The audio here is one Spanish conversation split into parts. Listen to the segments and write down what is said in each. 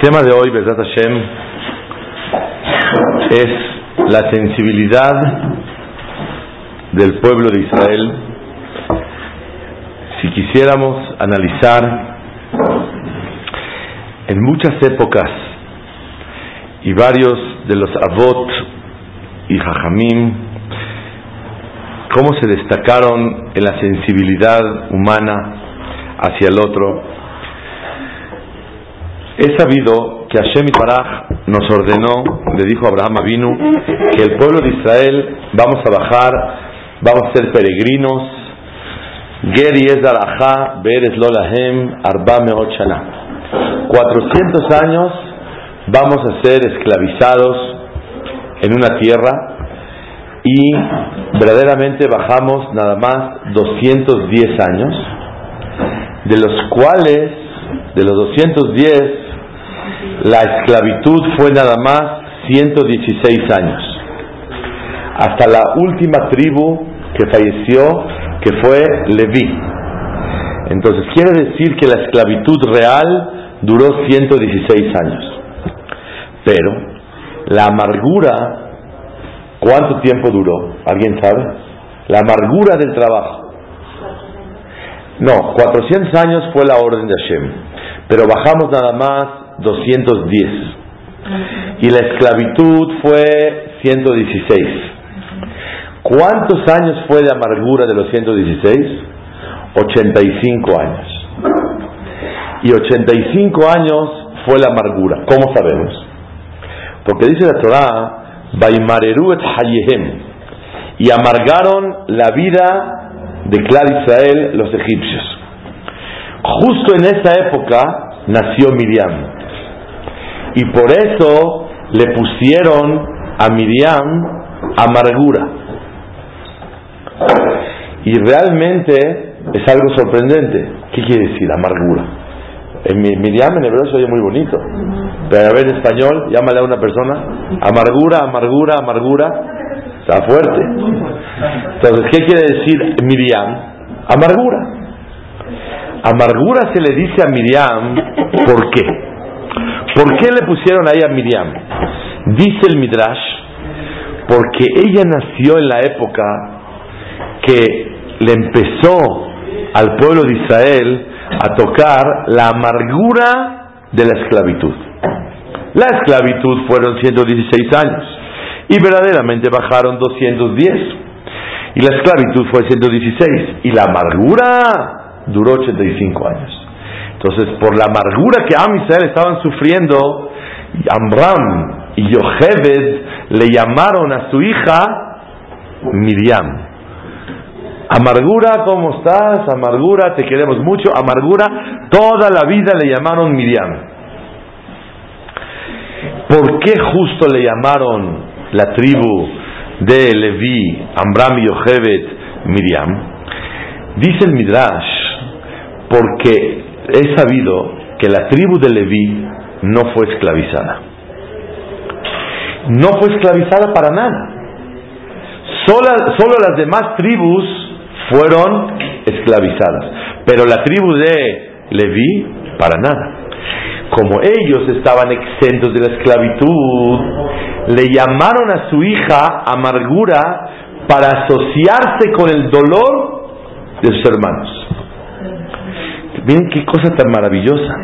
Tema de hoy, Besat Hashem, es la sensibilidad del pueblo de Israel. Si quisiéramos analizar en muchas épocas y varios de los Avot y Jajamim, cómo se destacaron en la sensibilidad humana hacia el otro, He sabido que Hashem Paraj nos ordenó, le dijo Abraham Avinu, que el pueblo de Israel vamos a bajar, vamos a ser peregrinos. Geri es Beres Lolahem, Arba Meot 400 años vamos a ser esclavizados en una tierra y verdaderamente bajamos nada más 210 años, de los cuales, de los 210, la esclavitud fue nada más 116 años. Hasta la última tribu que falleció, que fue Leví. Entonces quiere decir que la esclavitud real duró 116 años. Pero la amargura, ¿cuánto tiempo duró? ¿Alguien sabe? La amargura del trabajo. No, 400 años fue la orden de Hashem. Pero bajamos nada más 210. Y la esclavitud fue 116. ¿Cuántos años fue de amargura de los 116? 85 años. Y 85 años fue la amargura. ¿Cómo sabemos? Porque dice la Torah, Hayehem, y amargaron la vida de Clar Israel los egipcios. Justo en esa época nació Miriam. Y por eso le pusieron a Miriam amargura. Y realmente es algo sorprendente. ¿Qué quiere decir amargura? En Miriam en hebreo se oye muy bonito. Pero a ver en español, llámale a una persona. Amargura, amargura, amargura. Está fuerte. Entonces, ¿qué quiere decir Miriam? Amargura. Amargura se le dice a Miriam, ¿por qué? ¿Por qué le pusieron ahí a Miriam? Dice el Midrash, porque ella nació en la época que le empezó al pueblo de Israel a tocar la amargura de la esclavitud. La esclavitud fueron 116 años y verdaderamente bajaron 210. Y la esclavitud fue 116 y la amargura duró 85 años. Entonces, por la amargura que Am Israel estaban sufriendo, Amram y Yocheved le llamaron a su hija Miriam. Amargura, ¿cómo estás? Amargura, te queremos mucho. Amargura, toda la vida le llamaron Miriam. ¿Por qué justo le llamaron la tribu de Leví, Amram y Yocheved, Miriam? Dice el Midrash, porque he sabido que la tribu de Leví no fue esclavizada. No fue esclavizada para nada. Solo, las demás tribus fueron esclavizadas. Pero la tribu de Leví, para nada. Como ellos estaban exentos de la esclavitud, le llamaron a su hija amargura para asociarse con el dolor de sus hermanos. Miren qué cosa tan maravillosa.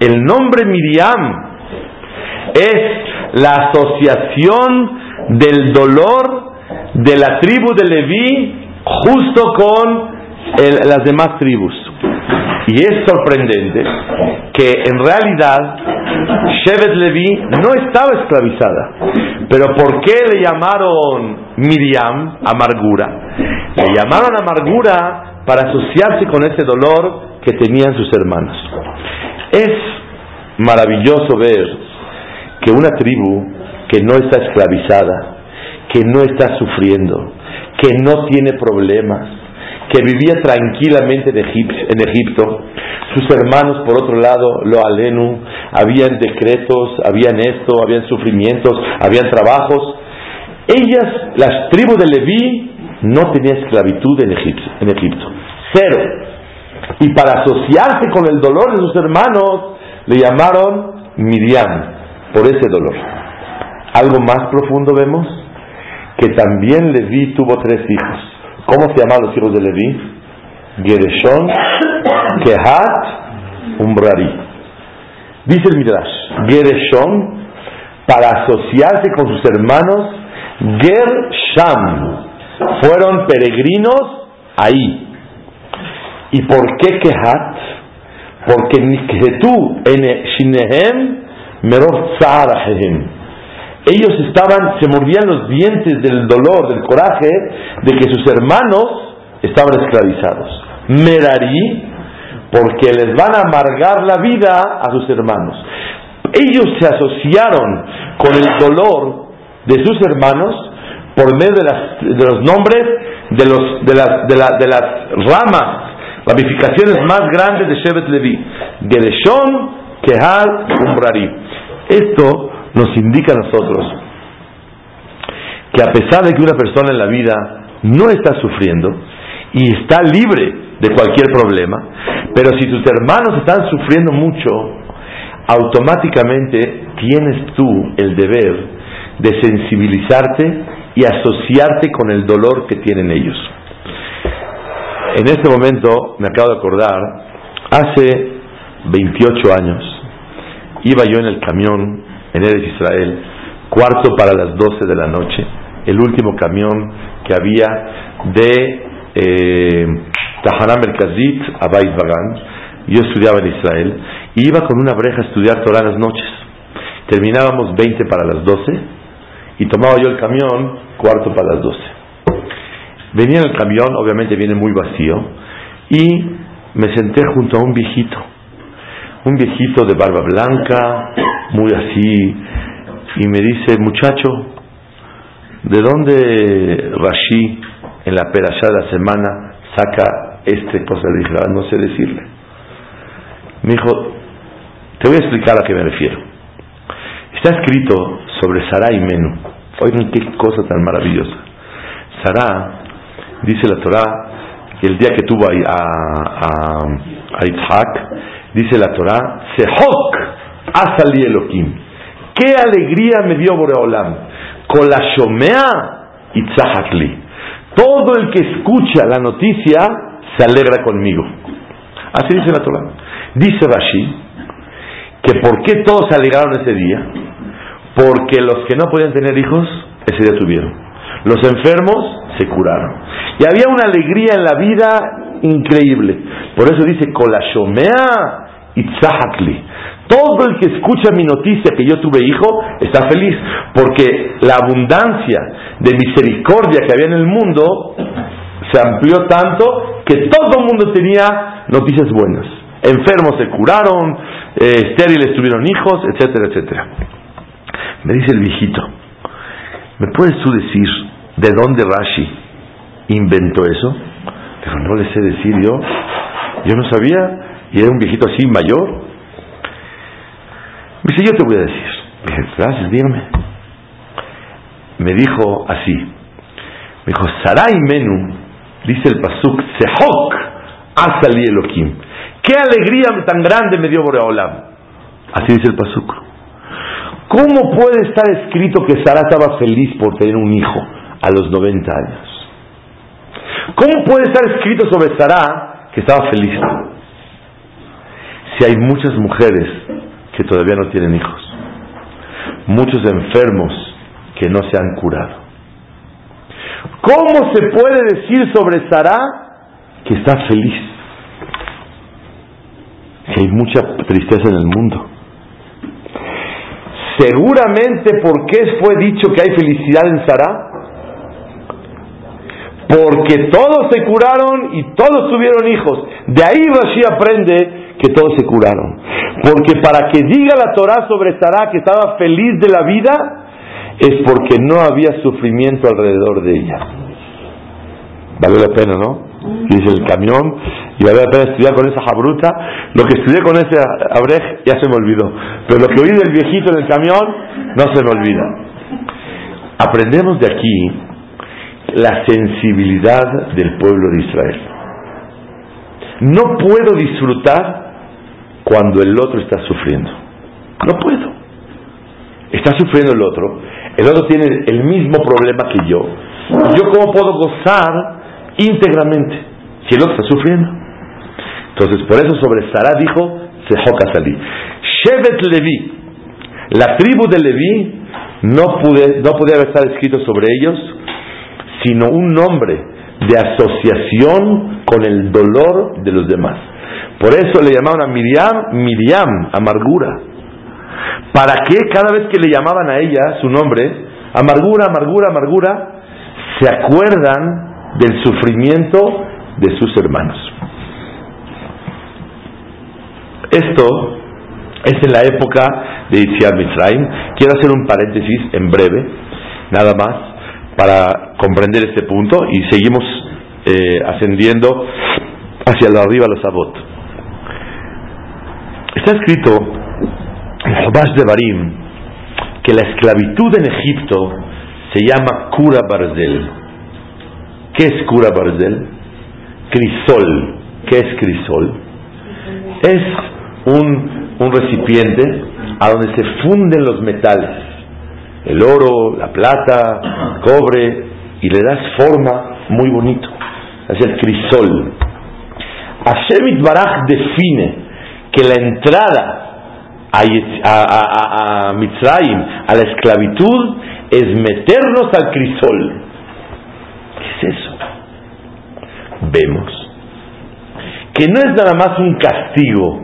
El nombre Miriam es la asociación del dolor de la tribu de Leví justo con las demás tribus. Y es sorprendente que en realidad Shevet Leví no estaba esclavizada. Pero ¿por qué le llamaron Miriam amargura? Le llamaron amargura para asociarse con ese dolor que tenían sus hermanos. Es maravilloso ver que una tribu que no está esclavizada, que no está sufriendo, que no tiene problemas, que vivía tranquilamente en Egipto, sus hermanos por otro lado, lo alenu, habían decretos, habían esto, habían sufrimientos, habían trabajos. Ellas, las tribus de Leví, no tenían esclavitud en Egipto, en Egipto. Cero y para asociarse con el dolor de sus hermanos le llamaron Miriam por ese dolor. Algo más profundo vemos que también Leví tuvo tres hijos. ¿Cómo se llaman los hijos de Leví? Gereshon, Kehat, Umbrari. Dice el Midrash, Gereshon, para asociarse con sus hermanos, Gersham, fueron peregrinos ahí. ¿Y por qué Kehat? Porque tú en Shinehem Merov Ellos estaban, se mordían los dientes del dolor, del coraje de que sus hermanos estaban esclavizados. Merari, porque les van a amargar la vida a sus hermanos. Ellos se asociaron con el dolor de sus hermanos por medio de, las, de los nombres de, los, de, las, de, la, de las ramas, ramificaciones más grandes de Shevet Levi. Gereshon, Kehal, Umrari. Esto nos indica a nosotros que a pesar de que una persona en la vida no está sufriendo y está libre de cualquier problema, pero si tus hermanos están sufriendo mucho, automáticamente tienes tú el deber de sensibilizarte y asociarte con el dolor que tienen ellos. En este momento me acabo de acordar, hace 28 años, iba yo en el camión en Eres Israel, cuarto para las 12 de la noche, el último camión que había de eh, Tahana Merkazit a Bait Bagan. Yo estudiaba en Israel y iba con una breja a estudiar todas las noches. Terminábamos 20 para las 12 y tomaba yo el camión cuarto para las 12. Venía en el camión, obviamente viene muy vacío, y me senté junto a un viejito un viejito de barba blanca, muy así, y me dice, muchacho, ¿de dónde Rashi en la perashá de la semana saca este cosa? Le dije, ah, no sé decirle. Me dijo, te voy a explicar a qué me refiero. Está escrito sobre Sarah y Menú. Oigan qué cosa tan maravillosa. Sarah, dice la Torah, el día que tuvo a, a, a Isaac, dice la Torah, Sehok Asali Elohim. ¡Qué alegría me dio Boreolam! Con la Shomea Itzahakli. Todo el que escucha la noticia se alegra conmigo. Así dice la Torah. Dice Rashi que por qué todos se alegraron ese día. Porque los que no podían tener hijos, ese día tuvieron. Los enfermos se curaron. Y había una alegría en la vida increíble. Por eso dice, Shomea Itzahakli. Todo el que escucha mi noticia que yo tuve hijo está feliz, porque la abundancia de misericordia que había en el mundo se amplió tanto que todo el mundo tenía noticias buenas. Enfermos se curaron, eh, estériles tuvieron hijos, etcétera, etcétera. Me dice el viejito, ¿me puedes tú decir de dónde Rashi inventó eso? Pero no le sé decir yo. Yo no sabía y era un viejito así mayor. Me dice, yo te voy a decir. dije, gracias, dígame. Me dijo así. Me dijo, Sarai Menú, dice el Pasuk, Sehok, Asali Elohim. Qué alegría tan grande me dio Boreolam. Así dice el Pasuk. ¿Cómo puede estar escrito que Sara estaba feliz por tener un hijo a los 90 años? ¿Cómo puede estar escrito sobre Sara que estaba feliz? si hay muchas mujeres que todavía no tienen hijos, muchos enfermos que no se han curado. ¿Cómo se puede decir sobre Sara que está feliz? Que hay mucha tristeza en el mundo. Seguramente, ¿por qué fue dicho que hay felicidad en Sara? Porque todos se curaron y todos tuvieron hijos. De ahí Rashi aprende que todos se curaron. Porque para que diga la Torah sobre Sarah que estaba feliz de la vida, es porque no había sufrimiento alrededor de ella. Vale la pena, ¿no? Dice el camión, y vale la pena estudiar con esa jabruta. Lo que estudié con ese abrej ya se me olvidó. Pero lo que oí del viejito en el camión no se me olvida. Aprendemos de aquí la sensibilidad del pueblo de Israel. No puedo disfrutar cuando el otro está sufriendo. No puedo. Está sufriendo el otro. El otro tiene el mismo problema que yo. ¿Yo cómo puedo gozar íntegramente si el otro está sufriendo? Entonces, por eso sobre Sara dijo, Sejoka Salí. Shevet Levi, la tribu de Levi, no, pude, no podía estar escrito sobre ellos, sino un nombre de asociación con el dolor de los demás. Por eso le llamaban a Miriam, Miriam, amargura. ¿Para qué cada vez que le llamaban a ella su nombre, amargura, amargura, amargura, se acuerdan del sufrimiento de sus hermanos? Esto es en la época de Itziar Mitzrayim. Quiero hacer un paréntesis en breve, nada más, para comprender este punto y seguimos eh, ascendiendo hacia la arriba los Abot. Está escrito en Jobash de Barim que la esclavitud en Egipto se llama Kura Barzel. ¿Qué es Kura Barzel? Crisol. ¿Qué es crisol? Es un, un recipiente a donde se funden los metales, el oro, la plata, el cobre, y le das forma muy bonito. Es el crisol. Hashem Baraj define que la entrada a, a, a, Mitzrayim, a la esclavitud, es meternos al crisol. ¿Qué es eso? Vemos que no es nada más un castigo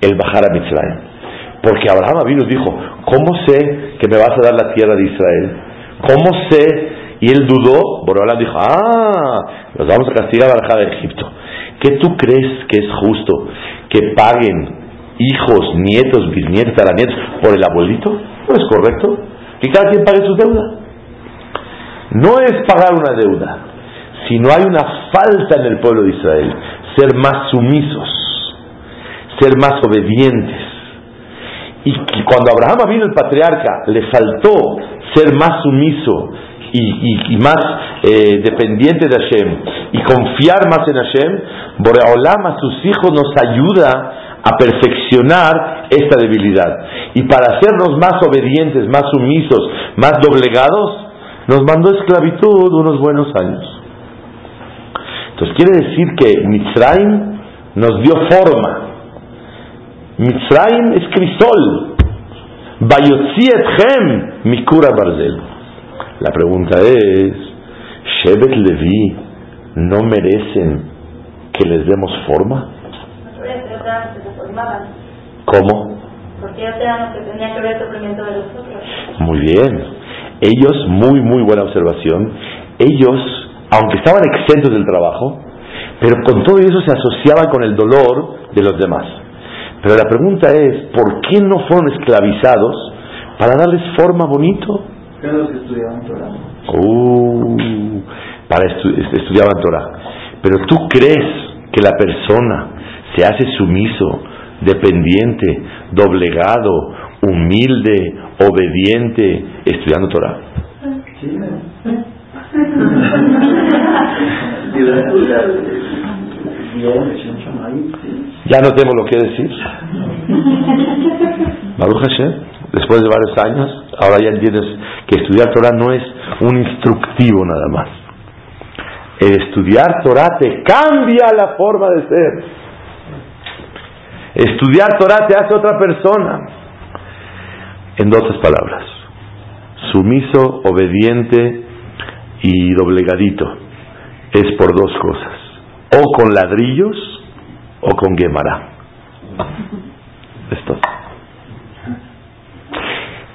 el bajar a Mitzrayim. Porque Abraham y dijo, ¿cómo sé que me vas a dar la tierra de Israel? ¿Cómo sé? Y él dudó, Borobalá dijo, ah, los vamos a castigar a bajar a Egipto. ¿Qué tú crees que es justo? ¿Que paguen hijos, nietos, bisnietos, nietos por el abuelito? No es correcto. Que cada quien pague su deuda. No es pagar una deuda, sino hay una falta en el pueblo de Israel, ser más sumisos ser más obedientes. Y cuando Abraham vino el patriarca, le faltó ser más sumiso y, más eh, dependiente de Hashem y confiar más en Hashem, Boreolam a sus hijos nos ayuda a perfeccionar esta debilidad. Y para hacernos más obedientes, más sumisos, más doblegados, nos mandó esclavitud unos buenos años. Entonces quiere decir que Mitzrayim nos dio forma, Mitzrayim es crisol. Bayotzi etchem mikura barzel. La pregunta es, Shevet Levi no merecen que les demos forma? ¿Cómo? Porque ellos eran los que tenían que ver el sufrimiento de los otros. Muy bien. Ellos, muy, muy buena observación, ellos, aunque estaban exentos del trabajo, pero con todo eso se asociaban con el dolor de los demás. Pero la pregunta es, ¿por qué no fueron esclavizados para darles forma bonito? los que estudiaban Torah. Uh, para estudiaban Torah. Pero tú crees que la persona se hace sumiso, dependiente, doblegado, humilde, obediente, estudiando Torah. Ya no tengo lo que decir. Baruch Hashem, después de varios años, ahora ya entiendes que estudiar Torah no es un instructivo nada más. El estudiar Torah te cambia la forma de ser. Estudiar Torah te hace otra persona. En otras palabras, sumiso, obediente y doblegadito es por dos cosas. O con ladrillos o con Gemara. Esto.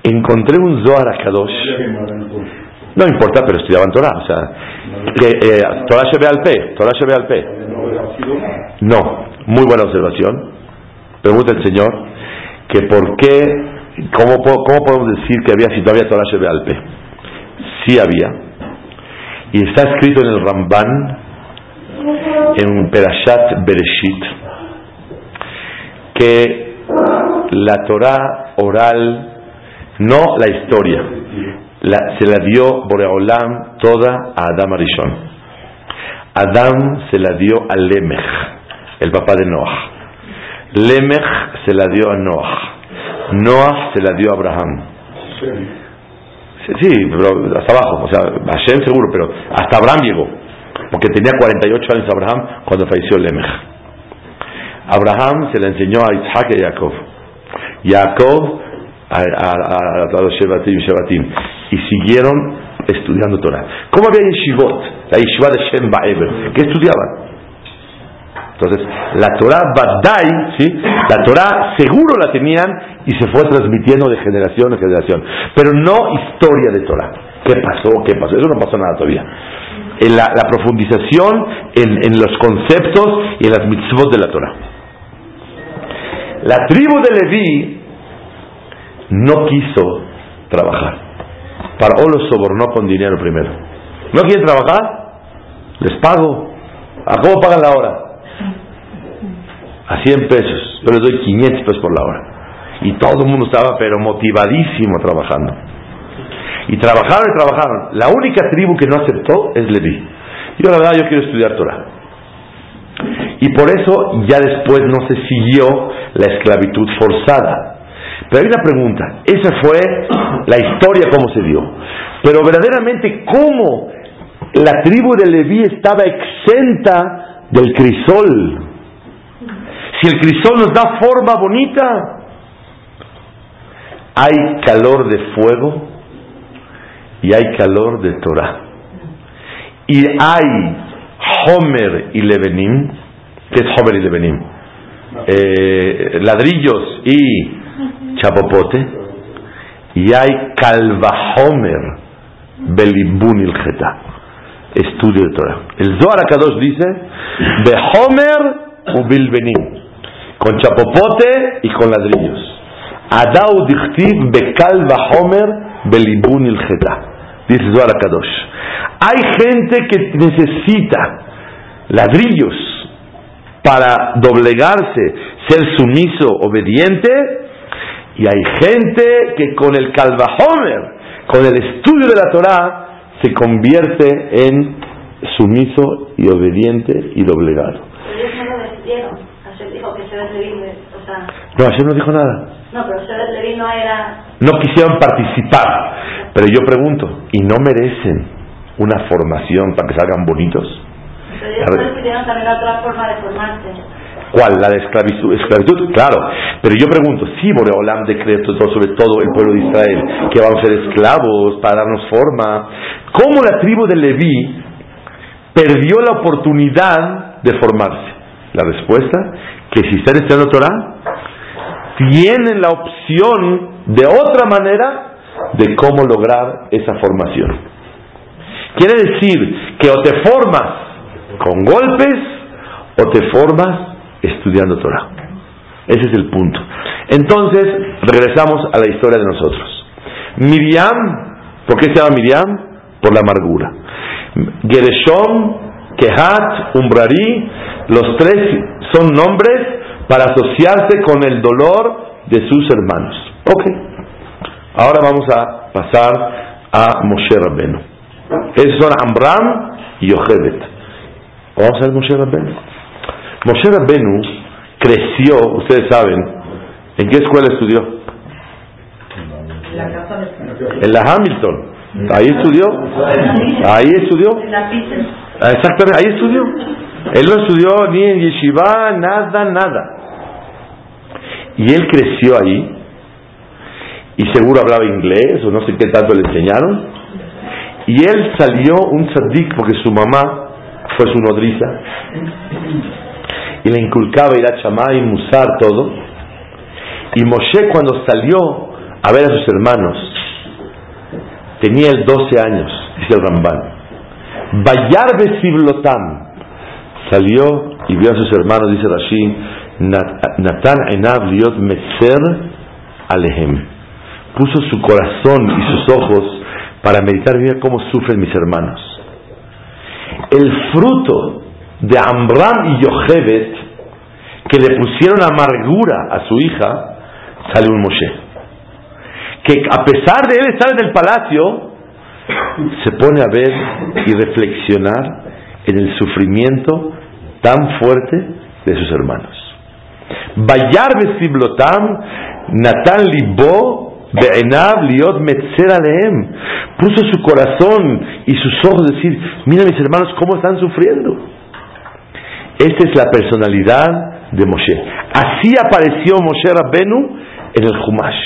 Encontré un Zohar a Kadosh. No importa, pero estudiaban Torah. O sea, que, eh, Torah se ve al P. Torah se ve al P. No, muy buena observación. Pregunta el Señor que por qué, cómo, cómo podemos decir que había si todavía Torah se ve al P. Sí había. Y está escrito en el Ramban en Perashat Bereshit que la Torah oral, no la historia, se la dio Boreolam toda a Adam Arishon. Adam se la dio a Lemech, el papá de Noah. Lemech se la dio a Noah. Noah se la dio a Abraham. Sí, pero hasta abajo, o sea, Hashem seguro, pero hasta Abraham llegó, porque tenía 48 años Abraham cuando falleció Lemech. Abraham se le enseñó a Isaac y a Jacob. Jacob a, a, los Shevatim, Shevatim, y siguieron estudiando Torah. ¿Cómo había yeshivot? La yeshiva de Shem Ba'eber. ¿Qué estudiaban? Entonces, la Torah Badai, ¿sí? la Torah seguro la tenían y se fue transmitiendo de generación en generación. Pero no historia de Torah. ¿Qué pasó? ¿Qué pasó? Eso no pasó nada todavía. En la, profundización en, los conceptos y en las mitzvot de la Torah. La tribu de Leví no quiso trabajar. Para o los sobornó con dinero primero. ¿No quieren trabajar? Les pago. ¿A cómo pagan la hora? a 100 pesos, yo les doy 500 pesos por la hora. Y todo el mundo estaba pero motivadísimo trabajando. Y trabajaron y trabajaron. La única tribu que no aceptó es Leví. Yo la verdad yo quiero estudiar Torah. Y por eso ya después no se siguió la esclavitud forzada. Pero hay una pregunta, esa fue la historia cómo se dio. Pero verdaderamente cómo la tribu de Leví estaba exenta del crisol si el crisol nos da forma bonita, hay calor de fuego y hay calor de Torah. Y hay Homer y Levenim, ¿qué es Homer y Levenim? Eh, ladrillos y chapopote. Y hay Calvahomer, Belibun il estudio de Torah. El Zohar Akadosh dice, Behomer u Bilbenim con chapopote y con ladrillos. Adau dichtiv bekal homer belibun il Dice Zohar Kadosh. Hay gente que necesita ladrillos para doblegarse, ser sumiso, obediente, y hay gente que con el calvajomer, con el estudio de la Torah, se convierte en sumiso y obediente y doblegado. No, ayer no dijo nada. No, pero no era... No quisieron participar. Pero yo pregunto, ¿y no merecen una formación para que salgan bonitos? Pero ellos también otra forma de formarse. ¿Cuál? La de esclavitud, esclavitud, claro. Pero yo pregunto, sí, Boreolam decreto sobre todo el pueblo de Israel, que van a ser esclavos para darnos forma. ¿Cómo la tribu de Leví perdió la oportunidad de formarse? La respuesta, que si están estudiando Torah, tienen la opción de otra manera de cómo lograr esa formación. Quiere decir que o te formas con golpes o te formas estudiando Torah. Ese es el punto. Entonces, regresamos a la historia de nosotros. Miriam, ¿por qué se llama Miriam? Por la amargura. Gereshom, Kehat, Umbrari, los tres son nombres para asociarse con el dolor de sus hermanos. Ok. Ahora vamos a pasar a Moshe Rabbenu. Esos son Amram y Yochebet. Vamos a ver Moshe Rabbenu. Moshe Rabbenu creció, ustedes saben, ¿en qué escuela estudió? En la Hamilton. Ahí estudió. Ahí estudió. Exactamente, ahí estudió. Él no estudió ni en yeshiva, nada, nada. Y él creció ahí, y seguro hablaba inglés, o no sé qué tanto le enseñaron. Y él salió un tzaddik porque su mamá fue su nodriza, y le inculcaba ir a chamá y musar todo. Y Moshe cuando salió a ver a sus hermanos, tenía el 12 años, dice el Ramban. Bayar Besiblotam salió y vio a sus hermanos, dice Rashi, Natan Enav Liot Meser Alehem. Puso su corazón y sus ojos para meditar, mira cómo sufren mis hermanos. El fruto de Amram y Yochebet, que le pusieron amargura a su hija, sale un Moshe. Que a pesar de él estar en el palacio, se pone a ver y reflexionar en el sufrimiento tan fuerte de sus hermanos. Bayar besiblotam, Natan libo, Be'enav liot metzer aleem. Puso su corazón y sus ojos decir, mira mis hermanos cómo están sufriendo. Esta es la personalidad de Moshe. Así apareció Moshe Rabbenu en el Humash.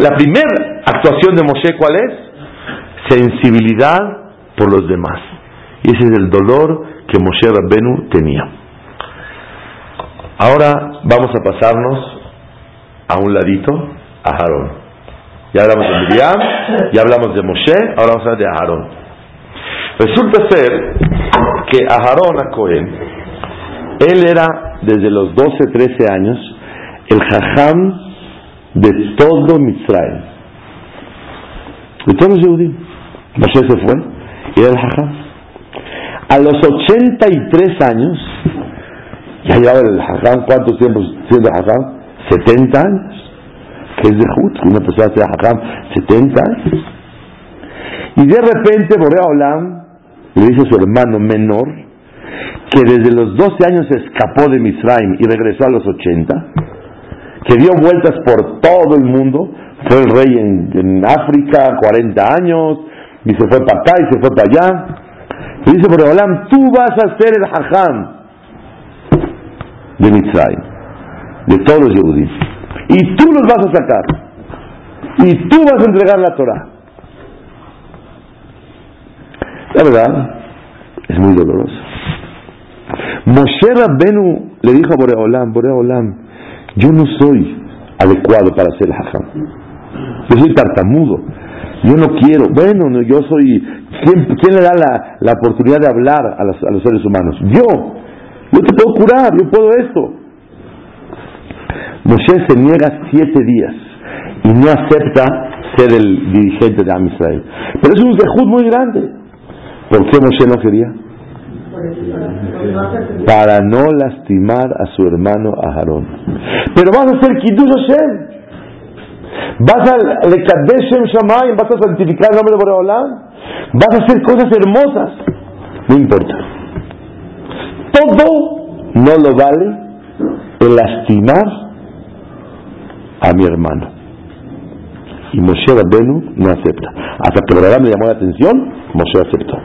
la primera actuación de Moshe, ¿cuál es? Sensibilidad por los demás. Y ese es el dolor que Moshe Rabbenu tenía. Ahora vamos a pasarnos a un ladito a Aarón. Ya hablamos de Miriam, ya hablamos de Moshe, ahora vamos a hablar de Aarón. Resulta ser que Aarón a Cohen, él era desde los 12, 13 años el jajam de todo Mitzrayim. De todos los judíos. Moshe se fue y era el jajam. A los 83 años, ya llevaba el jajam, ¿cuánto tiempo siendo jajam? 70 años. Que es de Jud, una persona sea jajam 70 años. Y de repente Borea Olam le dice a su hermano menor que desde los 12 años escapó de Misraim y regresó a los 80, que dio vueltas por todo el mundo, fue el rey en, África 40 años, y se fue para acá y se fue para allá. Y dice Borea Olam, tú vas a ser el hajam de Misraim, de todos los judíos. Y tú los vas a sacar. Y tú vas a entregar la Torah. La verdad, es muy doloroso. Moshe Rabbenu le dijo a Boreolam, Boreolam, yo no soy adecuado para ser hajam. Yo soy tartamudo. Yo no quiero. Bueno, yo soy... ¿Quién, le da la, la, oportunidad de hablar a los, a los seres humanos? Yo. Yo te puedo curar, yo puedo esto. Moshe se niega siete días y no acepta ser el dirigente de Am Israel. Pero es un zehut muy grande. ¿Por qué Moshe no quería? Para no lastimar a su hermano Aharón. Pero vas a hacer Kiddush Hashem. Vas a Lekadeshem Shamayim, vas a santificar el nombre de Boreolam. Vas a hacer cosas hermosas. No importa. Todo no lo vale el lastimar a mi hermano. Y Moshe Rabbenu no acepta. Hasta que Abraham le llamó la atención, Moshe aceptó.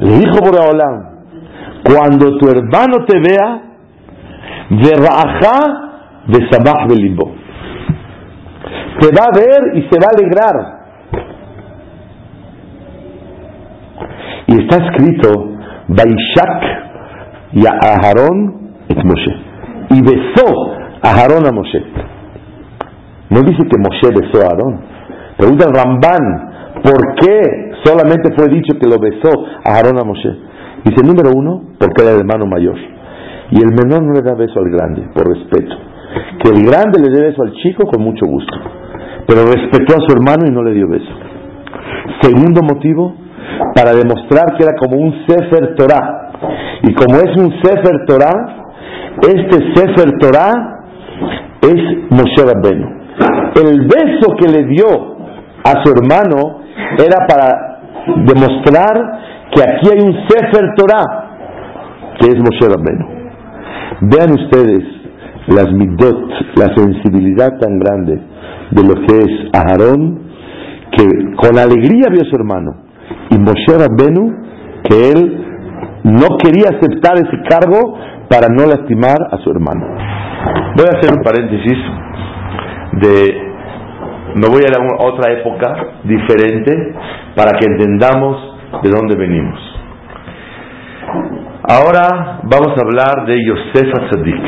Le dijo por Olam, cuando tu hermano te vea, verraja de sabah. Te va a ver y se va a alegrar. Y está escrito, Baishak y a et Moshe. Y besó a Aharón a Moshe. No dice que Moshe besó a Aarón. Pregunta el Ramban, ¿Por qué solamente fue dicho que lo besó a Aarón a Moshe? Dice, número uno, porque era el hermano mayor. Y el menor no le da beso al grande, por respeto. Que el grande le dé beso al chico con mucho gusto. Pero respetó a su hermano y no le dio beso. Segundo motivo, para demostrar que era como un Sefer Torah. Y como es un Sefer Torah, este Sefer Torah es Moshe Rabbenu. El beso que le dio a su hermano era para demostrar que aquí hay un Sefer Torah, que es Moshe Rabbenu. Vean ustedes las midot, la sensibilidad tan grande de lo que es Aarón, que con alegría vio a su hermano, y Moshe Rabbenu, que él no quería aceptar ese cargo para no lastimar a su hermano. Voy a hacer un paréntesis de me voy a ir a otra época diferente para que entendamos de dónde venimos. Ahora vamos a hablar de Yosef Atzadik.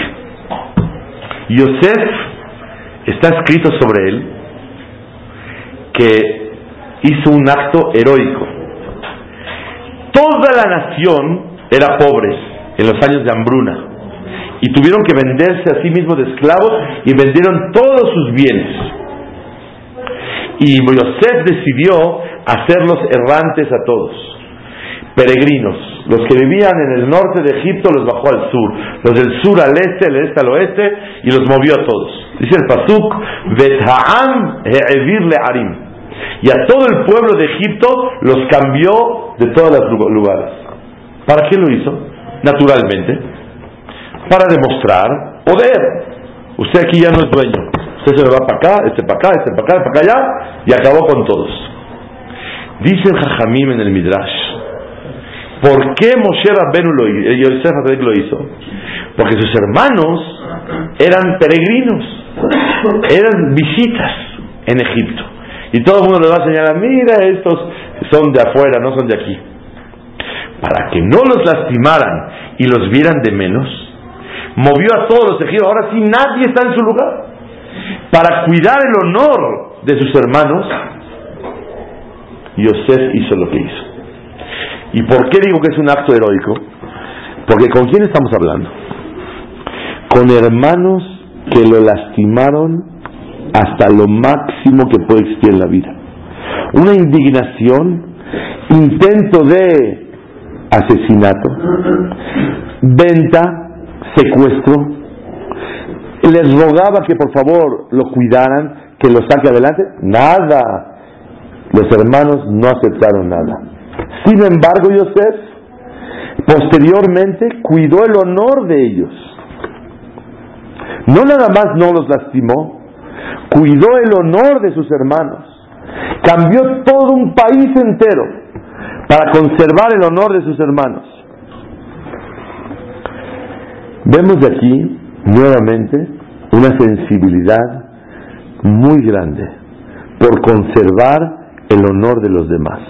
Yosef está escrito sobre él que hizo un acto heroico. Toda la nación era pobre en los años de hambruna y tuvieron que venderse a sí mismos de esclavos y vendieron todos sus bienes. Y Yosef decidió hacerlos errantes a todos, peregrinos. Los que vivían en el norte de Egipto los bajó al sur, los del sur al este, el este al oeste, y los movió a todos. Dice el Pasuk, Betha'am le arim. Y a todo el pueblo de Egipto los cambió de todos los lugares. ¿Para qué lo hizo? Naturalmente, para demostrar poder. Usted aquí ya no es dueño. Usted se le va para acá, este para acá, este para acá, para acá allá, y acabó con todos. Dice el Jajamim en el Midrash, ¿por qué Moshe Rabbenu lo, Yosef lo hizo? Porque sus hermanos eran peregrinos, eran visitas en Egipto. Y todo el mundo le va a señalar, mira, estos son de afuera, no son de aquí. Para que no los lastimaran y los vieran de menos, movió a todos los egipcios, ahora sí nadie está en su lugar. Para cuidar el honor de sus hermanos, Yosef hizo lo que hizo. ¿Y por qué digo que es un acto heroico? Porque ¿con quién estamos hablando? Con hermanos que lo lastimaron hasta lo máximo que puede existir en la vida. Una indignación, intento de asesinato, venta, secuestro. Les rogaba que por favor lo cuidaran, que lo saque adelante. Nada. Los hermanos no aceptaron nada. Sin embargo, Yosef posteriormente cuidó el honor de ellos. No nada más no los lastimó, cuidó el honor de sus hermanos. Cambió todo un país entero para conservar el honor de sus hermanos. Vemos aquí nuevamente una sensibilidad muy grande por conservar el honor de los demás.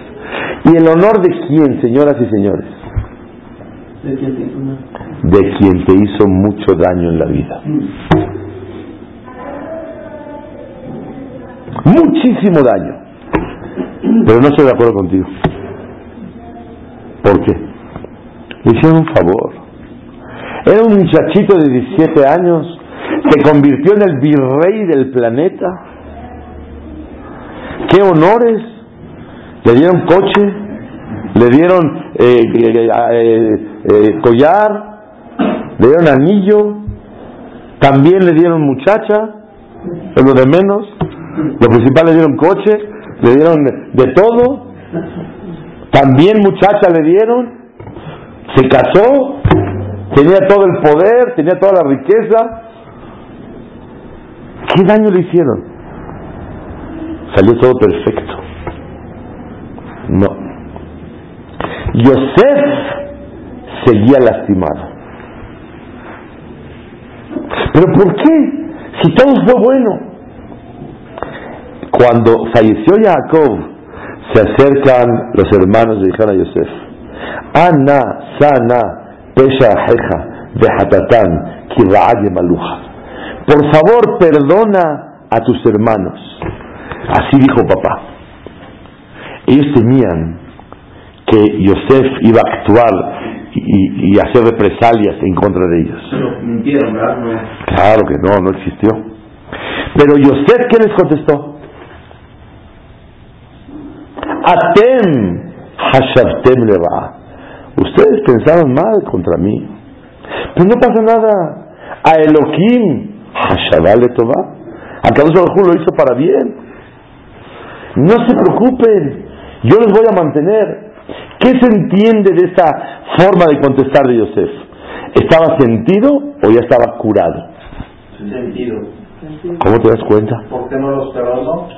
¿Y el honor de quién, señoras y señores? De quien te hizo mucho daño en la vida. Muchísimo daño. Pero no estoy de acuerdo contigo. ¿Por qué? Le hicieron un favor. Era un muchachito de 17 años, se convirtió en el virrey del planeta. ¿Qué honores? Le dieron coche, le dieron eh, eh, eh, collar, le dieron anillo, también le dieron muchacha, es lo de menos. Lo principal le dieron coche, le dieron de todo. También muchacha le dieron, se casó, tenía todo el poder, tenía toda la riqueza. ¿Qué daño le hicieron? Salió todo perfecto. No. Yosef seguía lastimado. ¿Pero por qué? Si todo fue bueno. Cuando falleció Jacob, se acercan los hermanos de dijeron a Yosef, Ana, sana, pesha jeja, de hatatán, maluja. Por favor, perdona a tus hermanos. Así dijo papá. Ellos temían que Yosef iba a actuar y, hacer represalias en contra de ellos. Claro que no, no existió. Pero Yosef, ¿qué les contestó? Atem hashavtem leva. Ustedes pensaron mal contra mí. Pero no pasa nada. A Elohim hashavale tova. A Kadosh lo hizo para bien. No se preocupen. Yo les voy a mantener. ¿Qué se entiende de esta forma de contestar de Yosef? ¿Estaba sentido o ya estaba curado? Sentido. ¿Cómo te das cuenta? ¿Por qué no los perdonó?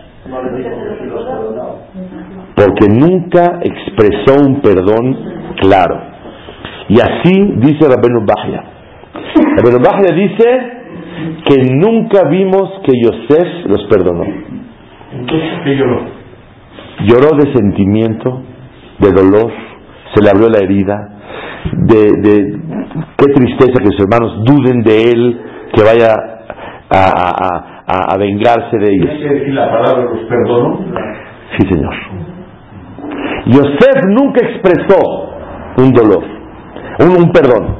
Porque nunca expresó un perdón claro. Y así dice Rabenu Bahya. Rabenu Bahya dice que nunca vimos que Yosef los perdonó. Entonces, ¿qué lloró? Lloró de sentimiento, de dolor, se le abrió la herida, de, de qué tristeza que sus hermanos duden de él, que vaya a, a, vengarse de ellos. ¿Quiere decir la palabra los perdonó? Sí, Señor. Yosef nunca expresó un dolor, un, un perdón.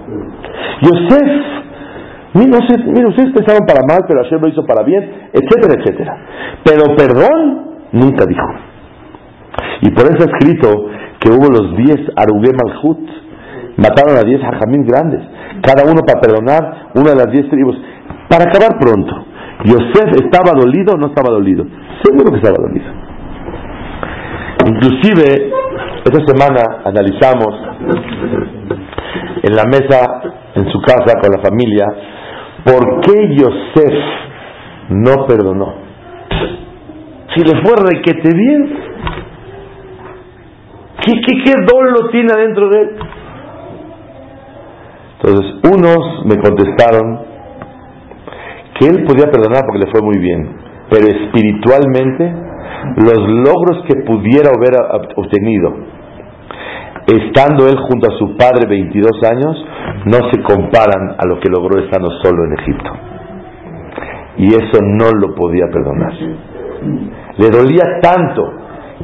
Yosef, mira, mira, ustedes pensaron para mal, pero Hashem lo hizo para bien, etcétera, etcétera. Pero perdón nunca dijo. Y por eso ha escrito que hubo los diez Arugem Malhut, mataron a diez hajamim grandes, cada uno para perdonar una de las diez tribus. Para acabar pronto, ¿Yosef estaba dolido o no estaba dolido? Seguro que estaba dolido. Inclusive, esta semana analizamos en la mesa, en su casa con la familia, ¿por qué Yosef no perdonó? Si le fue requete bien, ¿qué, qué, qué tiene adentro de él? Entonces, unos me contestaron que él podía perdonar porque le fue muy bien, pero espiritualmente los logros que pudiera haber obtenido estando él junto a su padre 22 años no se comparan a lo que logró estando solo en Egipto. Y eso no lo podía perdonar. Le dolía tanto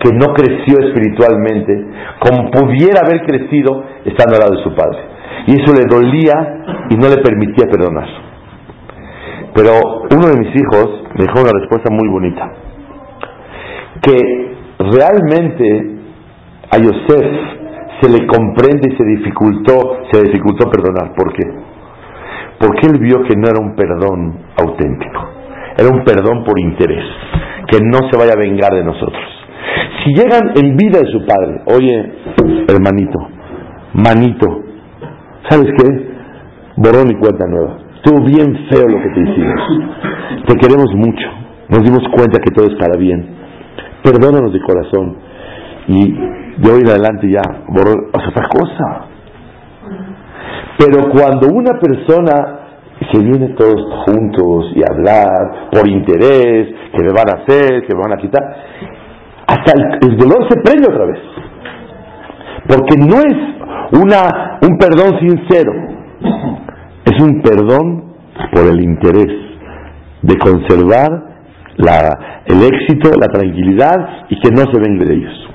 que no creció espiritualmente como pudiera haber crecido estando al lado de su padre. Y eso le dolía y no le permitía perdonar. Pero uno de mis hijos me dejó una respuesta muy bonita. Que realmente a Yosef se le comprende y se dificultó, se dificultó perdonar. ¿Por qué? Porque él vio que no era un perdón auténtico, era un perdón por interés, que no se vaya a vengar de nosotros. Si llegan en vida de su padre, oye, hermanito, manito, ¿sabes qué? Borrón y cuenta nueva. Estuvo bien feo lo que te hicimos. Te queremos mucho. Nos dimos cuenta que todo es bien. Perdónanos de corazón. Y de hoy en adelante ya borró otra cosa. Pero cuando una persona se viene todos juntos y hablar por interés, que me van a hacer, que me van a quitar, hasta el, dolor se prende otra vez. Porque no es una, un perdón sincero, es un perdón por el interés de conservar la, el éxito, la tranquilidad y que no se venga de ellos.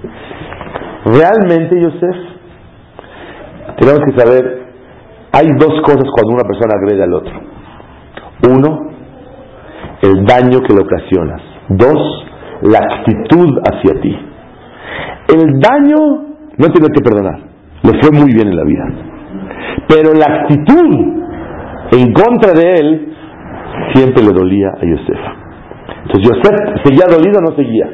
Realmente, Yosef, tenemos que saber, hay dos cosas cuando una persona agrede al otro. Uno, el daño que le ocasionas. Dos, la actitud hacia ti. El daño no tiene que perdonar, le fue muy bien en la vida. Pero la actitud en contra de él siempre le dolía a Yosef. Entonces Yosef seguía dolido o no seguía.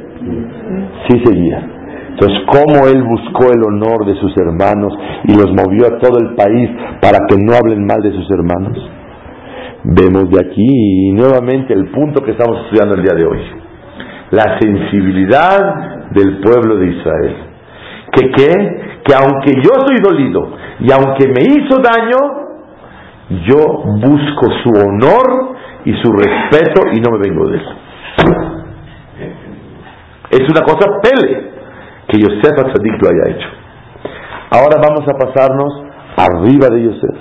Sí seguía. Entonces, cómo él buscó el honor de sus hermanos y los movió a todo el país para que no hablen mal de sus hermanos. Vemos de aquí nuevamente el punto que estamos estudiando el día de hoy. La sensibilidad del pueblo de Israel. ¿Que qué? Que aunque yo soy dolido y aunque me hizo daño, yo busco su honor y su respeto y no me vengo de eso. Es una cosa pele que Yosef Atzadik lo haya hecho. Ahora vamos a pasarnos arriba de Yosef.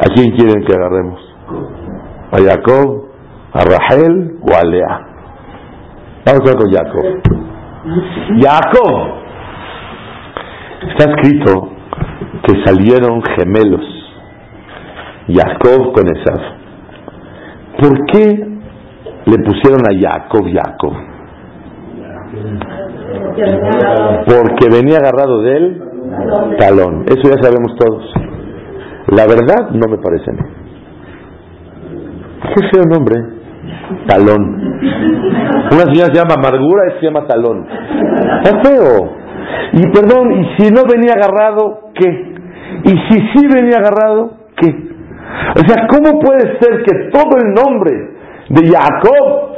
¿A quién quieren que agarremos? ¿A Jacob? ¿A Rahel o a Lea? Vamos a ver con Jacob. Jacob. Está escrito que salieron gemelos. Jacob con Esaf. ¿Por qué le pusieron a Jacob Jacob? Porque venía agarrado de él talón. Eso ya sabemos todos. La verdad no me parece. Qué feo nombre. Talón. Una señora se llama amargura se llama talón. Está feo. Y perdón, y si no venía agarrado, ¿qué? Y si sí venía agarrado, ¿qué? O sea, ¿cómo puede ser que todo el nombre de Jacob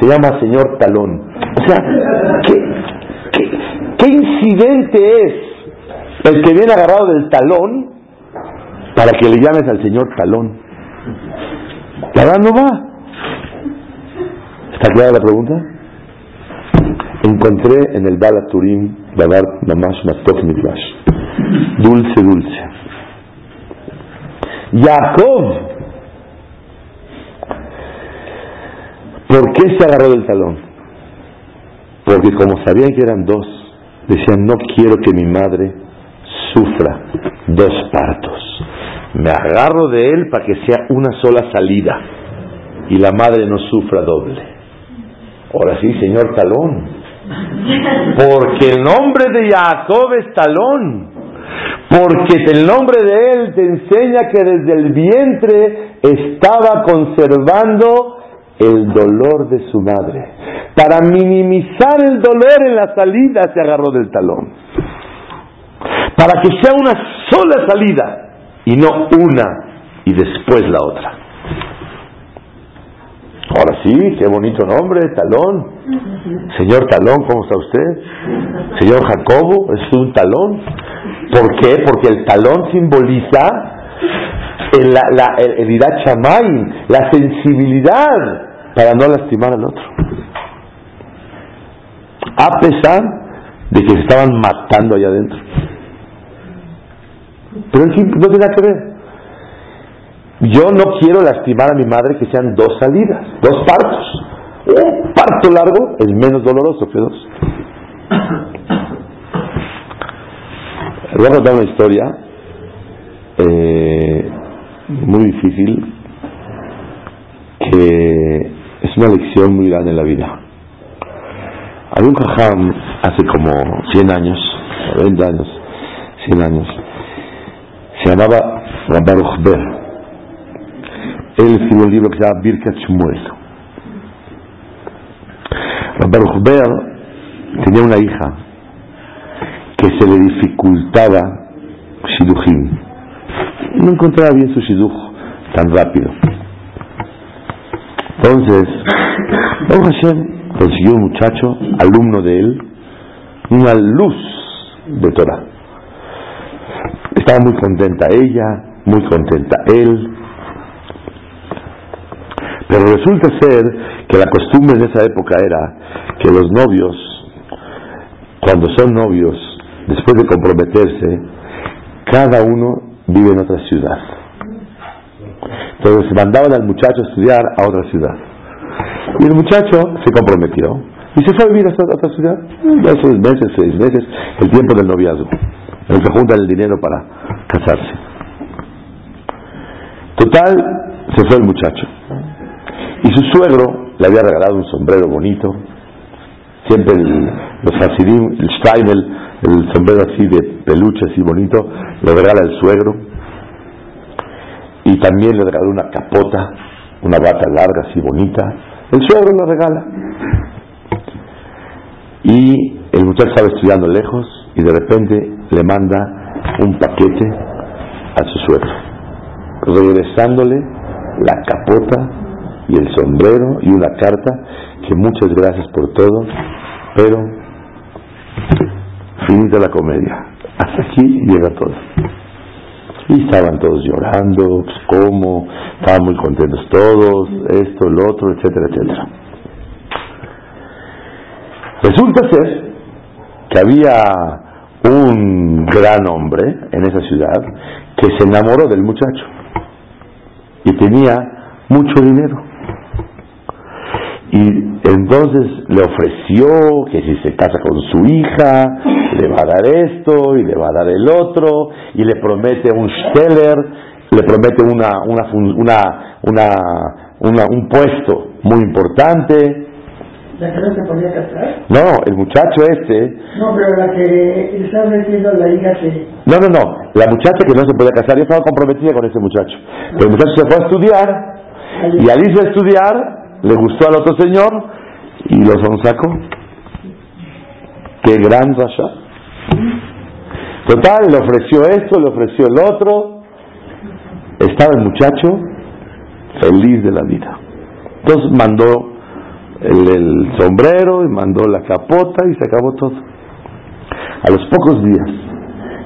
se llama señor talón? O sea, ¿qué, incidente es el que viene agarrado del talón para que le llames al Señor talón? La verdad no va. ¿Está clara la pregunta? Encontré en el Balaturim, Dabar Mamash Matok Dulce, dulce. Jacob. ¿Por qué se agarró del talón? Porque como sabían que eran dos, decían, no quiero que mi madre sufra dos partos. Me agarro de él para que sea una sola salida y la madre no sufra doble. Ahora sí, señor Talón. Porque el nombre de Jacob es Talón. Porque el nombre de él te enseña que desde el vientre estaba conservando el dolor de su madre. Para minimizar el dolor en la salida se agarró del talón. Para que sea una sola salida y no una y después la otra. Ahora sí, qué bonito nombre, Talón. Señor Talón, ¿cómo está usted? Señor Jacobo, es un talón. ¿Por qué? Porque el talón simboliza el, la, el, la sensibilidad para no lastimar al otro. A pesar de que se estaban matando allá adentro. Pero no tiene nada que ver. Yo no quiero lastimar a mi madre que sean dos salidas, dos partos. Un parto largo es menos doloroso que dos. Voy a contar una historia eh, muy difícil que es una lección muy grande en la vida. Había un jajam hace como 100 años, 90 años, 100 años, se llamaba Baruch Ber. Él escribió un libro que se llama Birkat Shmuel. Baruch tenía una hija que se le dificultaba Shidujim. No encontraba bien su Shiduj tan rápido. Entonces, Baruch Hashem consiguió un muchacho, alumno de él, una luz de Torah. Estaba muy contenta ella, muy contenta él, pero resulta ser que la costumbre en esa época era que los novios, cuando son novios, después de comprometerse, cada uno vive en otra ciudad. Entonces mandaban al muchacho a estudiar a otra ciudad. Y el muchacho se comprometió y se fue a vivir a otra ciudad. Dos meses, seis meses, el tiempo del noviazgo, en el que juntan el dinero para casarse. Total, se fue el muchacho. Y su suegro le había regalado un sombrero bonito. Siempre el, los el Steimel, el sombrero así de peluche, así bonito, le regala el suegro. Y también le regaló una capota, una bata larga, así bonita. El suegro lo regala. Y el muchacho estaba estudiando lejos y de repente le manda un paquete a su suegro, regresándole la capota y el sombrero y una carta que muchas gracias por todo, pero finita la comedia. Hasta aquí llega todo. Y estaban todos llorando, pues cómo, estaban muy contentos todos, esto, lo otro, etcétera, etcétera. Resulta ser que había un gran hombre en esa ciudad que se enamoró del muchacho y tenía mucho dinero. Y entonces le ofreció que si se casa con su hija, le va a dar esto y le va a dar el otro, y le promete un Steller, le promete una, una, una, una, un puesto muy importante. ¿La que no se podía casar? No, el muchacho este. No, pero la que estaba metiendo la hija se. No, no, no. La muchacha que no se podía casar, yo estaba comprometida con ese muchacho. Pero el muchacho se fue a estudiar, y al irse a estudiar, le gustó al otro señor y lo sacó. Qué gran rasha. Total, le ofreció esto, le ofreció el otro. Estaba el muchacho feliz de la vida. Entonces mandó el, el, sombrero y mandó la capota y se acabó todo. A los pocos días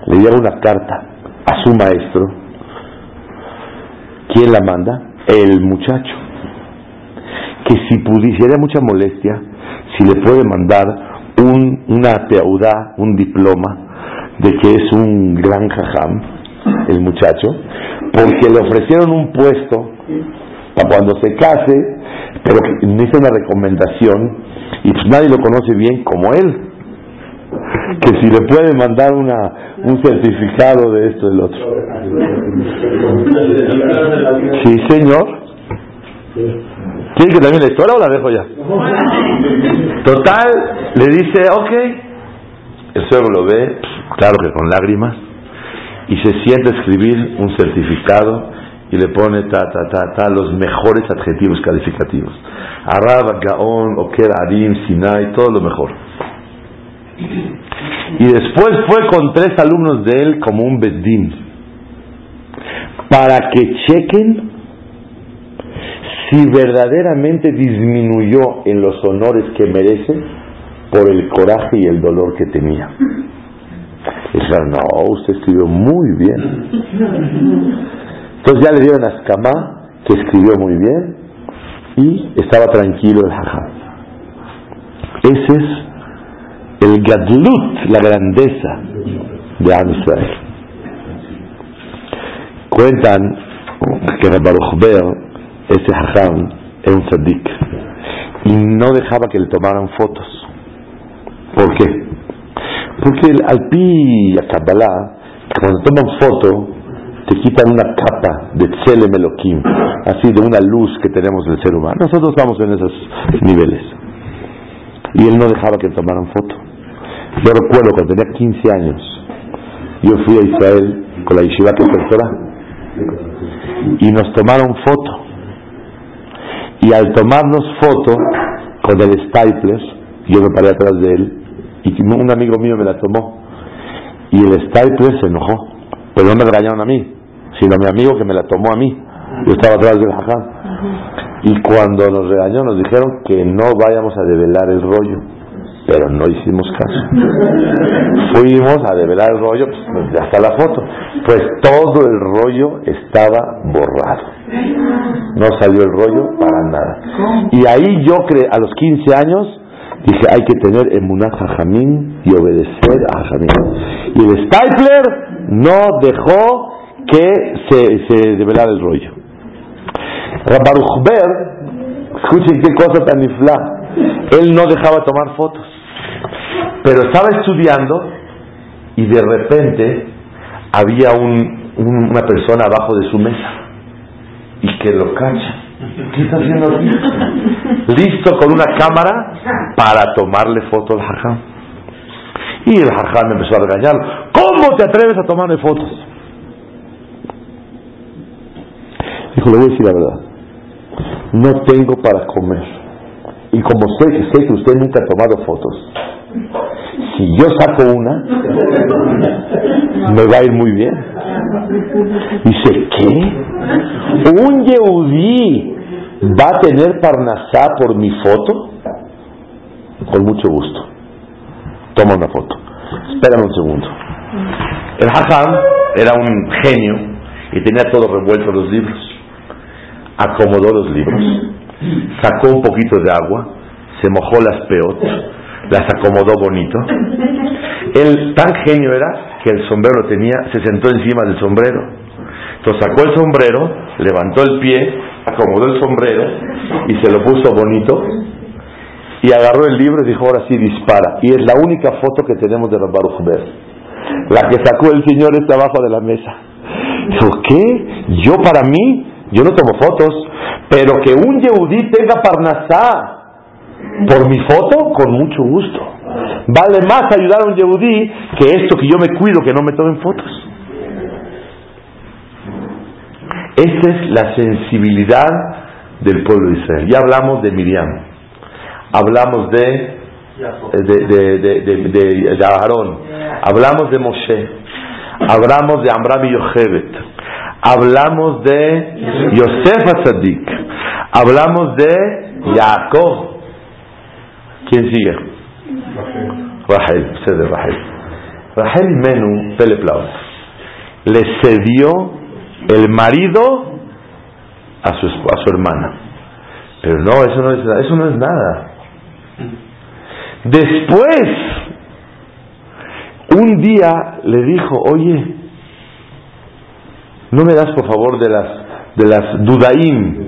le llega una carta a su maestro. ¿Quién la manda? El muchacho que si pudiera mucha molestia, si le puede mandar un, una teudá, un diploma de que es un gran jajam, el muchacho, porque le ofrecieron un puesto para cuando se case, pero necesita una recomendación y pues nadie lo conoce bien como él. Que si le puede mandar una, un certificado de esto del otro. Sí, señor. ¿Quiere que también la historia o la dejo ya? Total, le dice, ok. El suegro lo ve, claro que con lágrimas, y se siente a escribir un certificado y le pone ta, ta, ta, ta, los mejores adjetivos calificativos. Arab, Gaon, Oker, Arim, Sinai, todo lo mejor. Y después fue con tres alumnos de él como un bedín. Para que chequen si verdaderamente disminuyó en los honores que merece por el coraje y el dolor que tenía. Dijeron, no, usted escribió muy bien. Entonces ya le dieron a Escamá, que escribió muy bien, y estaba tranquilo el jajá. Ese es el gadlut, la grandeza de Israel. Cuentan que Baruch Ber, ese jajam, era un tzadik, y no dejaba que le tomaran fotos. ¿Por qué? Porque el alpi y Kabbalah, cuando toman foto, te quitan una capa de Tselem Elohim, así de una luz que tenemos del ser humano. Nosotros estamos en esos niveles. Y él no dejaba que tomaran foto. Yo recuerdo cuando tenía 15 años, yo fui a Israel con la Yeshiva que y nos tomaron foto. Y al tomarnos foto con el stapler, yo me paré atrás de él y un amigo mío me la tomó. Y el stapler se enojó, pero no me regañaron a mí, sino a mi amigo que me la tomó a mí. Yo estaba atrás del jaján. Y cuando nos regañó, nos dijeron que no vayamos a develar el rollo. Pero no hicimos caso. Fuimos a develar el rollo, pues, hasta la foto. Pues todo el rollo estaba borrado. No salió el rollo para nada. Y ahí yo, cre a los 15 años, dije, hay que tener emunah jajamín y obedecer a jajamín. Y el Stapler no dejó que se, se develara el rollo. Baruch escuchen qué cosa tan infla. Él no dejaba tomar fotos, pero estaba estudiando y de repente había un, una persona abajo de su mesa y que lo cacha. ¿Qué está haciendo aquí? Listo con una cámara para tomarle fotos al hajam. Y el hajam empezó a regañarlo. ¿Cómo te atreves a tomarle fotos? Dijo, le voy a decir la verdad. No tengo para comer. Y como sé, sé que usted nunca ha tomado fotos, si yo saco una, me va a ir muy bien. Dice, ¿qué? ¿Un Yehudí va a tener Parnasá por mi foto? Con mucho gusto. Toma una foto. Espérame un segundo. El Hassan era un genio y tenía todo revuelto los libros. Acomodó los libros, sacó un poquito de agua, se mojó las peot, las acomodó bonito. Él tan genio era que el sombrero tenía, se sentó encima del sombrero. Entonces sacó el sombrero, levantó el pie, acomodó el sombrero y se lo puso bonito y agarró el libro y dijo, ahora sí dispara. Y es la única foto que tenemos de Baruch Ber. La que sacó el Señor está abajo de la mesa. Dijo, ¿qué? Yo para mí, yo no tomo fotos, pero que un Yehudí tenga Parnasá por mi foto, con mucho gusto. Vale más ayudar a un Yehudí que esto que yo me cuido, que no me tomen fotos. Esta es la sensibilidad del pueblo de Israel. Ya hablamos de Miriam, hablamos de de, de, de, de, Aarón, hablamos de Moshe, hablamos de Amram y Yochebet, hablamos de Yosef Azadik, hablamos de Jacob. ¿Quién sigue? Rahel, de Rahel. Rahel Menú Peleplau le cedió el marido a su, a su hermana. Pero no, eso no es, eso no es nada. Después, un día le dijo, oye, no me das por favor de las de las dudaim,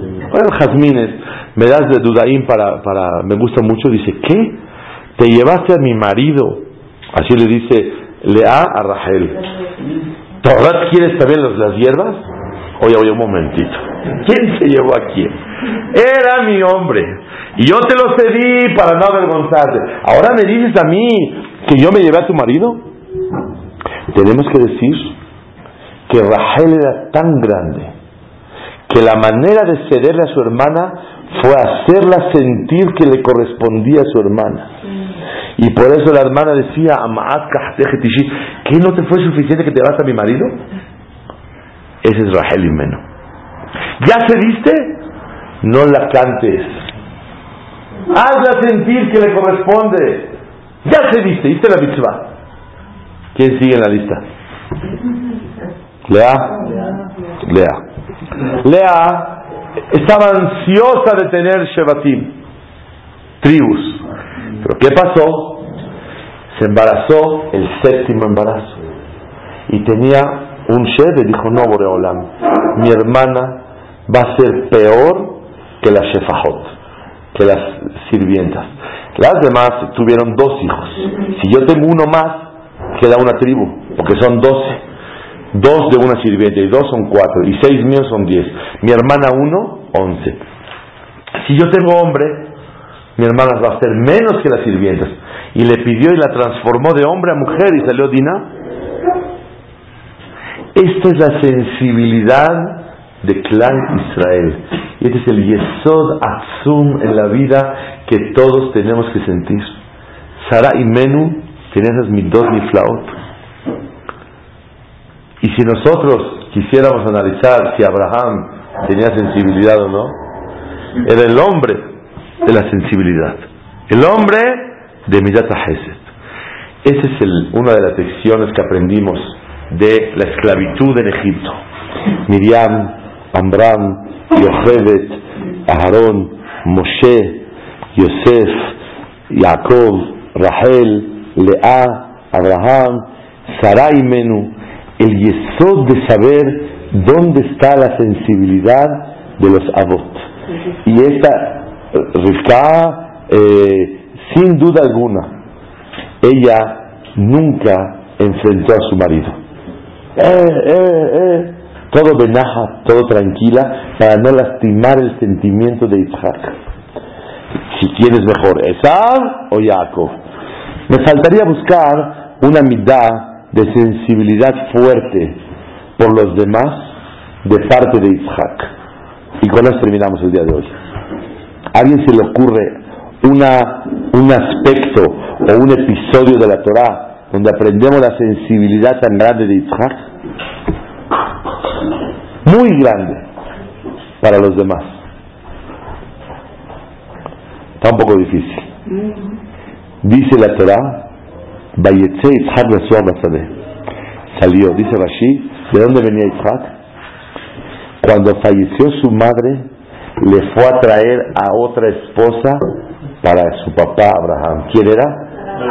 jazmines, me das de dudaim para, para, me gusta mucho, dice, ¿qué? Te llevaste a mi marido, así le dice Lea a Rahel. ¿Torrat quieres también las hierbas? Oye, oye, un momentito. ¿Quién se llevó a quién? Era mi hombre. Y yo te lo cedí para no avergonzarte. Ahora me dices a mí que yo me llevé a tu marido. Tenemos que decir que Rahel era tan grande que la manera de cederle a su hermana fue hacerla sentir que le correspondía a su hermana. Y por eso la hermana decía, ¿qué no te fue suficiente que te vas a mi marido? Ese es Rahel Imeno. ¿Ya se diste? No la cantes. Hazla sentir que le corresponde. Ya se diste, diste la mitzvah. ¿Quién sigue en la lista? Lea. Lea. Lea estaba ansiosa de tener Shevatim, tribus. Pero ¿qué pasó? Se embarazó el séptimo embarazo. Y tenía un y dijo, no, Boreolam, mi hermana va a ser peor que la Shefajot, que las sirvientas. Las demás tuvieron dos hijos. Si yo tengo uno más, queda una tribu, porque son doce. Dos de una sirvienta y dos son cuatro, y seis míos son diez. Mi hermana uno, once. Si yo tengo hombre, mi hermana va a ser menos que las sirvientas. Y le pidió y la transformó de hombre a mujer y salió Dina. Esta es la sensibilidad de clan Israel. Y este es el Yesod Atzum en la vida que todos tenemos que sentir. Sara y Menú tienen esas midot ni flaot. Y si nosotros quisiéramos analizar si Abraham tenía sensibilidad o no, era el hombre de la sensibilidad. El hombre de Midat. Esa es una de las lecciones que aprendimos de la esclavitud en Egipto. Miriam, Amram, Yochebet, Aharón, Moshe, Yosef, Jacob, Rahel, Lea, Abraham, Sarai Menú, el yesod de saber dónde está la sensibilidad de los abot. Y esta Rivka, eh, sin duda alguna, ella nunca enfrentó a su marido. Eh, eh, todo benaja, todo tranquila, para no lastimar el sentimiento de Isaac. Si quieres mejor, Esab o Jacob. Me faltaría buscar una mitad de sensibilidad fuerte por los demás de parte de Isaac. Y con eso terminamos el día de hoy. ¿A alguien se le ocurre una, un aspecto o un episodio de la Torah donde aprendemos la sensibilidad tan grande de Isaac? Muy grande para los demás. Está un poco difícil. Dice la Torah Salió, dice Rashi, ¿de dónde venía Isaac? Cuando falleció su madre, le fue a traer a otra esposa para su papá Abraham. ¿Quién era?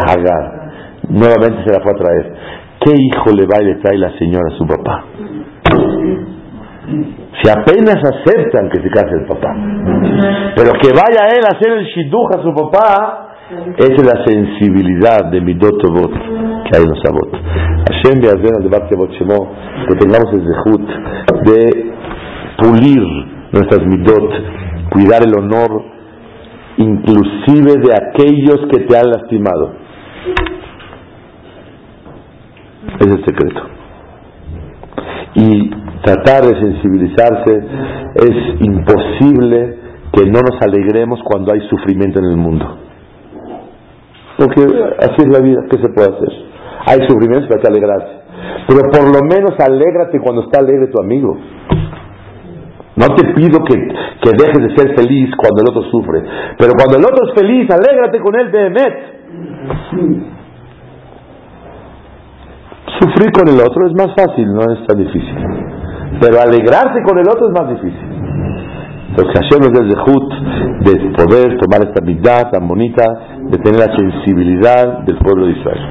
Hagar. Nuevamente se la fue a traer. ¿Qué hijo le va y le trae la señora a su papá? Si apenas aceptan que se case el papá. Pero que vaya él a hacer el shidduch a su papá, es la sensibilidad de mi dotovot que hay en los sabot. Hashem de que tengamos el zehut de pulir nuestras midot, cuidar el honor, inclusive de aquellos que te han lastimado. Es el secreto. Y tratar de sensibilizarse es imposible que no nos alegremos cuando hay sufrimiento en el mundo. Porque así es la vida, ¿qué se puede hacer? Hay sufrimientos, pero hay que alegrarse. Pero por lo menos alégrate cuando está alegre tu amigo. No te pido que, que, dejes de ser feliz cuando el otro sufre, pero cuando el otro es feliz, alégrate con él de Emet. Sufrir con el otro es más fácil, no es tan difícil. Pero alegrarse con el otro es más difícil. Entonces Hashem nos el de poder tomar esta mitad tan bonita, de tener la sensibilidad del pueblo de Israel.